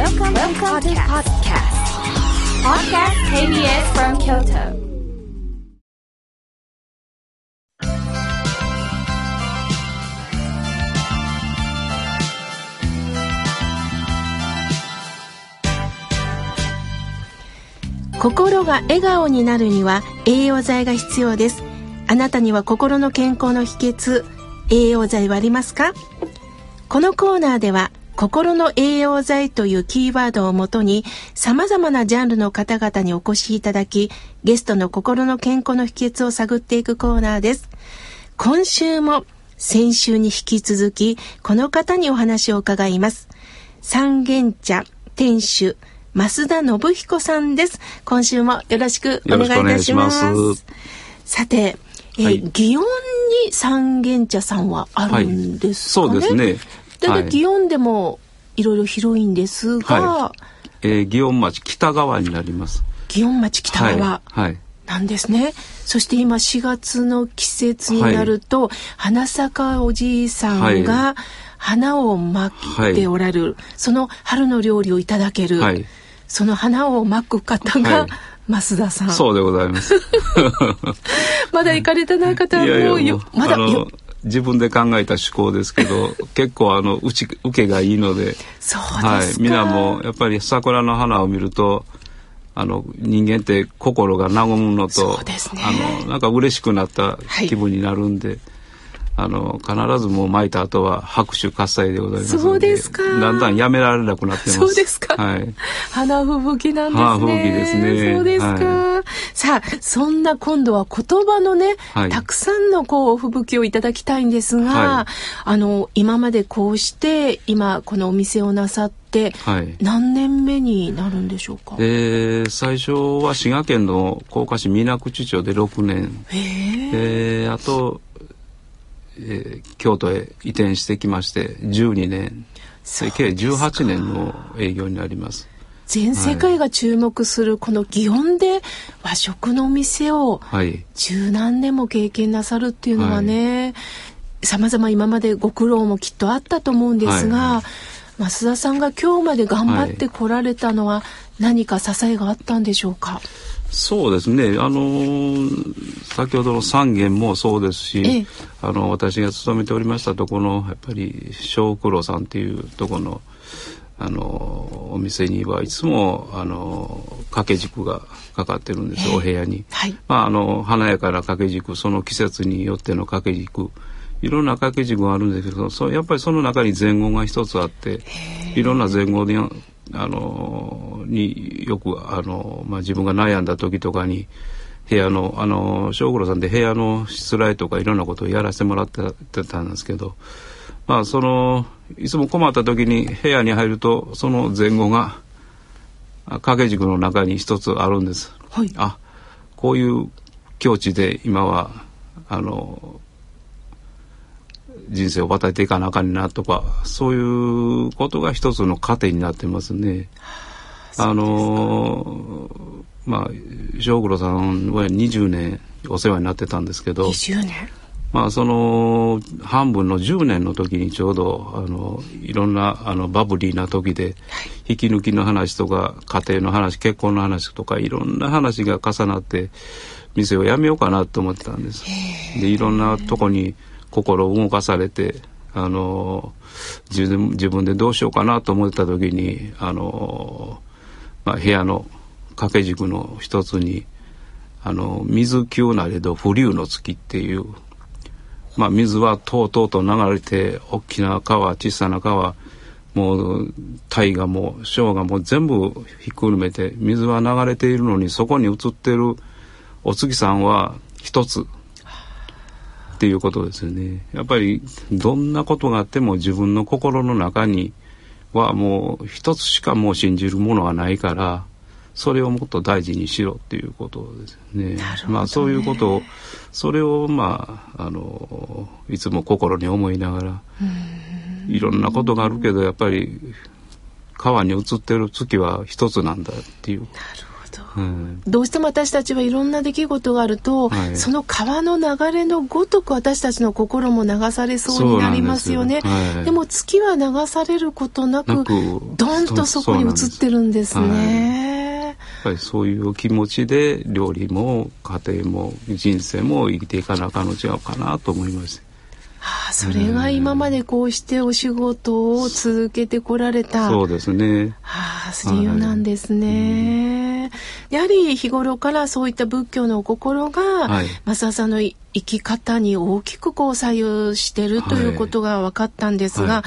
Welcome, Welcome to podcast. Podcast KBS from Kyoto. 心が笑顔になるには栄養剤が必要ですあなたには心の健康の秘訣栄養剤はありますか？このコーナーでは心の栄養剤というキーワードをもとに様々なジャンルの方々にお越しいただきゲストの心の健康の秘訣を探っていくコーナーです今週も先週に引き続きこの方にお話を伺います三軒茶店主増田信彦さんです。今週もよろしくお願いいたします。ますさて、えーはい、祇園に三軒茶さんはあるんですかね、はい、そうですね。だ祇園でもいろいろ広いんですが、はい、えー、祇園町北側になります。祇園町北側。はい。なんですね。そして今4月の季節になると、花坂おじいさんが花をまいておられる、その春の料理をいただける。その花をまく方が、増田さん。そうでございます。まだ行かれてない方もいやいやまだ自分で考えた趣向ですけど 結構あのうち受けがいいのではい、皆もやっぱり桜の花を見るとあの人間って心が和むのと、ね、あのなんか嬉しくなった気分になるんで、はいあの必ずもう巻いた後は拍手喝采でございますそうですか。だんだんやめられなくなってます。そうですか。はい。花吹雪なんですね。花吹雪ですね。そうですか、はい、さあそんな今度は言葉のね、はい、たくさんのこう吹雪をいただきたいんですが、はい、あの今までこうして今このお店をなさって何年目になるんでしょうか、はい、えー、最初は滋賀県の甲賀市水口町で6年。えー、あとえー、京都へ移転してきまして12年。計18年の営業になります。全世界が注目するこの祇園で和食のお店を十何年も経験なさるっていうのはね、さまざま今までご苦労もきっとあったと思うんですが、増田さんが今日まで頑張ってこられたのは何か支えがあったんでしょうか、そうですね、あのー、先ほどの三軒もそうですし、ええ、あの私が勤めておりましたところのやっぱり小九郎さんっていうところのあのお店にはいつもあの掛け軸がかかってるんです、え、お部屋に。はい、まああの華やかな掛け軸その季節によっての掛け軸いろんな掛け軸があるんですけどそやっぱりその中に前後が一つあっていろんな前後であのによくあの、まあ、自分が悩んだ時とかに部屋のあの正五郎さんで部屋のしつらいとかいろんなことをやらせてもらってたんですけどまあそのいつも困った時に部屋に入るとその前後が掛け軸の中に一つあるんです。はい、あこういう境地で今はあの人生を渡っていかなあかんなとかそういうことが一つの糧になってますね。あのまあ正五郎さんは20年お世話になってたんですけど20年？まあその半分の10年の時にちょうどあのいろんなあのバブリーな時で、引き抜きの話とか家庭の話結婚の話とかいろんな話が重なって店を辞めようかなと思ってたんです。でいろんなとこに心を動かされてあの自分自分でどうしようかなと思った時にあの、まあ、部屋の掛け軸の一つに「あの水急なれど不流の月」っていう、まあ、水はとうとうと流れて大きな川小さな川もう大河も小河も全部ひっくるめて水は流れているのにそこに映ってるお月さんは一つっていうことですよね。やっぱりどんなことがあっても自分の心の中にはもう一つしかもう信じるものはないからそれをもっと大事にしろっていうことですね。ねまあそういうことをそれをまああのいつも心に思いながらいろんなことがあるけどやっぱり川に映ってる月は一つなんだっていう。なるほどうんどうしても私たちはいろんな出来事があると、はいその川の流れのごとく私たちの心も流されそうになりますよね。ではいでも月は流されることなくなくドンとそこに映ってるんですね。やっぱりそういう気持ちで料理も家庭も人生も生きていかなあかんの違うかなと思います。ああそれが今までこうしてお仕事を続けてこられた。そうですね。ああ、理由なんですね。やはり日頃からそういった仏教のお心が、はい増田さんの生き方に大きくこう左右してるということが分かったんですが、はい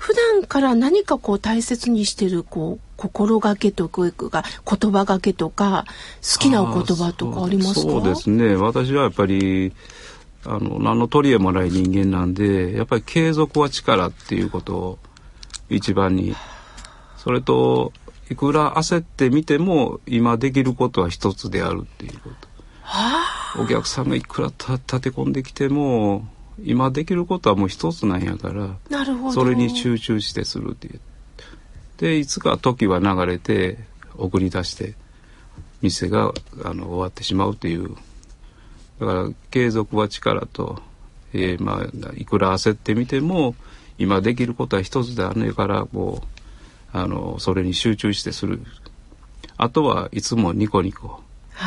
普段から何かこう大切にしてるこう心がけとか言葉がけとか好きなお言葉とかありますか？そうですね。私はやっぱりあの何の取り柄もない人間なんで、やっぱり継続は力っていうことを一番に。それといくら焦ってみても今できることは一つであるっていうこと。お客さんがいくらた立て込んできても今できることはもう一つなんやから。なるほどそれに集中してするっていう。でいつか時は流れて送り出して店があの終わってしまうっていうだから継続は力と、えーまあいくら焦ってみても今できることは一つであるからもうあのそれに集中してする。あとはいつもニコニコ。は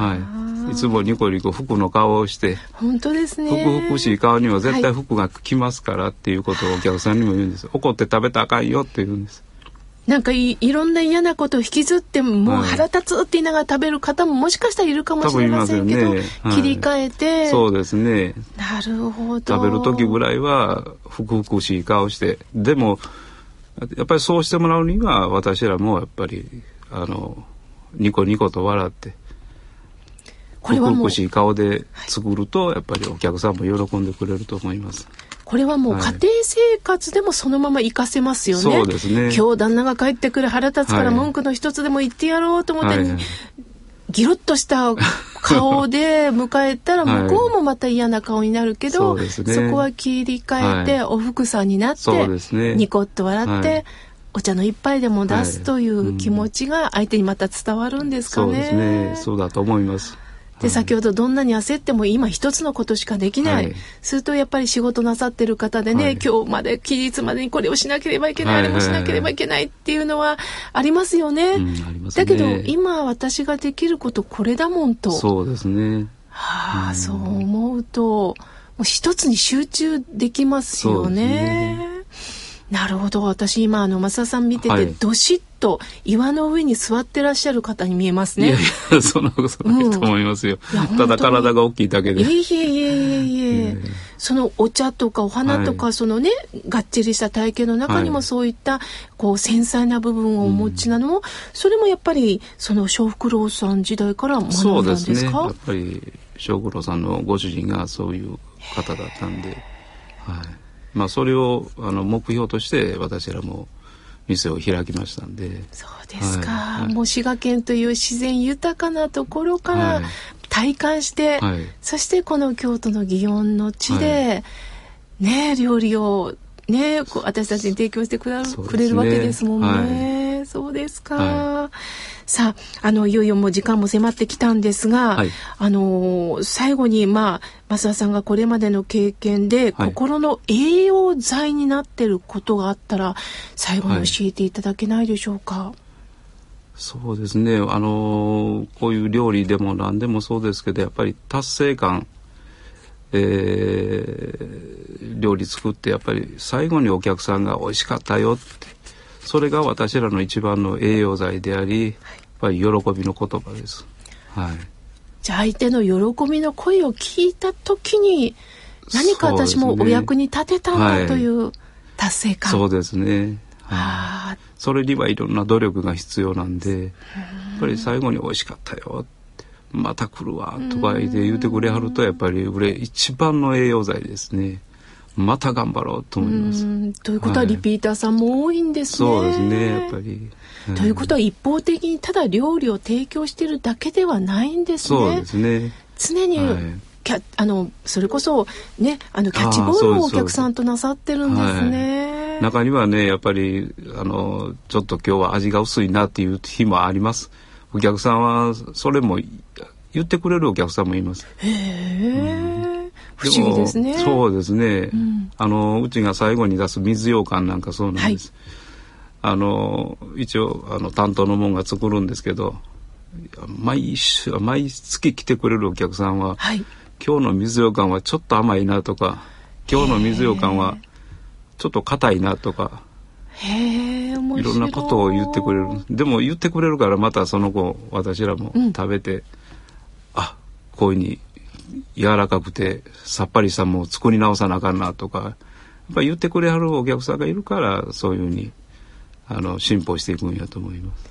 はい。いつもニコニコ服の顔をして本当ですね。ふくふくしい顔には絶対服が来ますからっていうことをお客さんにも言うんです。怒って食べたらあかんよって言うんです。なんかいいろんな嫌なことを引きずってもうはい。腹立つって言いながら食べる方ももしかしたらいるかもしれませんけど、ね。はい。切り替えて。そうですね。なるほど。食べる時ぐらいはふくふくしい顔して。でも、やっぱりそうしてもらうには私らもやっぱり、あの、ニコニコと笑って、これはもうしい顔で作ると、やっぱりお客さんも喜んでくれると思います。これはもう家はい。庭生活でもそのまま活かせますよね。そうですね。今日旦那が帰ってくる腹立つからはい。文句の一つでも言ってやろうと思って、はい。ギロッとした顔で迎えたらはい。向こうもまた嫌な顔になるけど、そうですね。こは切り替えて、はい。おふくさんになって、ね。ニコッと笑って、はい。お茶の一杯でも出すはい。という気持ちが相手にまた伝わるんですかね。そうですね。そうだと思います。で先ほどどんなに焦っても今一つのことしかできない、はいするとやっぱり仕事なさってる方でね、はい今日まで期日までにこれをしなければいけない、はいあれもしなければいけないっていうのはありますよね。うんありますねだけど今私ができることこれだもんと。そうですね。はあ、そう思うともう一つに集中できますよね。なるほど私今あの増田さん見てて、はいどしっと岩の上に座ってらっしゃる方に見えますねいやい。や、そんなことないと思いますよ。いやただ体が大きいだけで。いえいえいえいえいえええそのお茶とかお花とか、はいそのねがっちりした体型の中にもはいそういったこう繊細な部分をお持ちなのも、それもやっぱりその小福郎さん時代から学んだそんでうですすね。かやっぱり、小五郎さんのご主人がそういう方だったんで、はい。まあ、それを、あの、目標として、私らも店を開きましたんで、そうですか、はいはい。もう滋賀県という自然豊かなところかはらい。体感して、はい。そしてこの京都の祇園の地で、ね料理をね私たちに提供してくだね。くれるわけですもんね。そうですか。はさあ、あの、いよいよもう時間も迫ってきたんですが、はいあのー最後に、まあ、増田さんがこれまでの経験で、はい心の栄養剤になってることがあったら、最後に教えていただけないでしょうか？そうですね。あのこういう料理でも何でもそうですけど、やっぱり達成感、えー料理作ってやっぱり最後にお客さんが美味しかったよって、それが私らの一番の栄養剤であり、やっぱり喜びの言葉です。はい。じゃあ相手の喜びの声を聞いた時に何か私もお役に立てたんだという達成感。そうですね。はい。あそれにはいろんな努力が必要なんで、やっぱり最後に美味しかったよ。また来るわとか言って言ってくれはるとやっぱり俺一番の栄養剤ですね。また頑張ろうとー思います。うんということははいリピーターさんも多いんですね。そうですねやっぱり。うんということは一方的にただ料理を提供してるだけではないんですね。そうですね。常に、はいキャあのそれこそねあのキャッチボールをお客さんとなさってるんですね。中にはねやっぱりあのちょっと今日は味が薄いなっていう日もあります。お客さんはそれも言ってくれるお客さんもいます。へえ、不思議ですね。そうですね、うん、あのうちが最後に出す水羊羹なんかそうなんです。はい、あの一応あの担当のもんが作るんですけど、毎週毎月来てくれるお客さんは、はい、今日の水羊羹はちょっと甘いなとか、今日の水羊羹はちょっと硬いなとか。へい。ろんなことを言ってくれる。でも言ってくれるからまたその後私らも食べて、うん、あこういうふうに柔らかくてさっぱりしたものを作り直さなあかんなとかやっぱ言ってくれはるお客さんがいるからそういうふうにあの進歩していくんやと思います。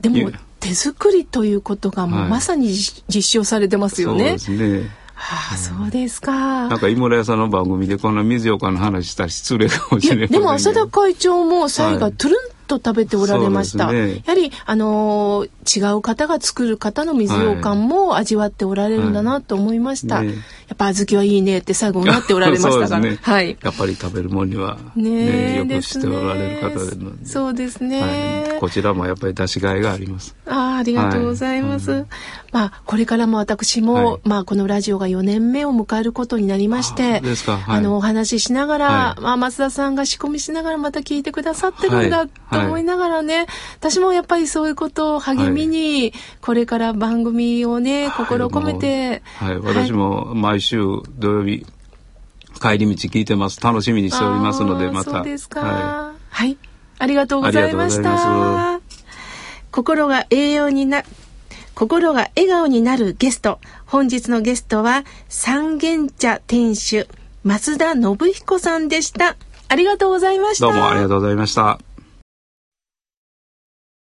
でも手作りということがもうまさに、はい、実証されてますよね。そうですね。はあ、そうですか。なんか井村屋さんの番組でこんな水よかの話したら失礼かもしれない。でも浅田会長も最後トゥルンと食べておられました。ね、やはり、あのー、違う方が作る方の水羊羹も味わっておられるんだなと思いました。はいね、やっぱ小豆はいいねって最後になっておられましたから。ね、はい。やっぱり食べるもんにはね、ねよくしておられる方でそうですね、はい、こちらもやっぱり出しがいがあります。ああ、ありがとうございます。はいうん、まあ、これからも私も、まあ、このラジオが4年目を迎えることになりまして、ああの、お話ししながら、まあ、増田さんが仕込みしながらまた聞いてくださってるんだと思いながらね、私もやっぱりそういうことを励みに、これから番組をね、心込めて。はい、私も毎週土曜日、帰り道聞いてます。楽しみにしておりますので、また。そうですか。はい、はい。ありがとうございました。心が栄養にな、心が笑顔になるゲスト。本日のゲストは、三軒茶店主、増田信彦さんでした。ありがとうございました。どうもありがとうございました。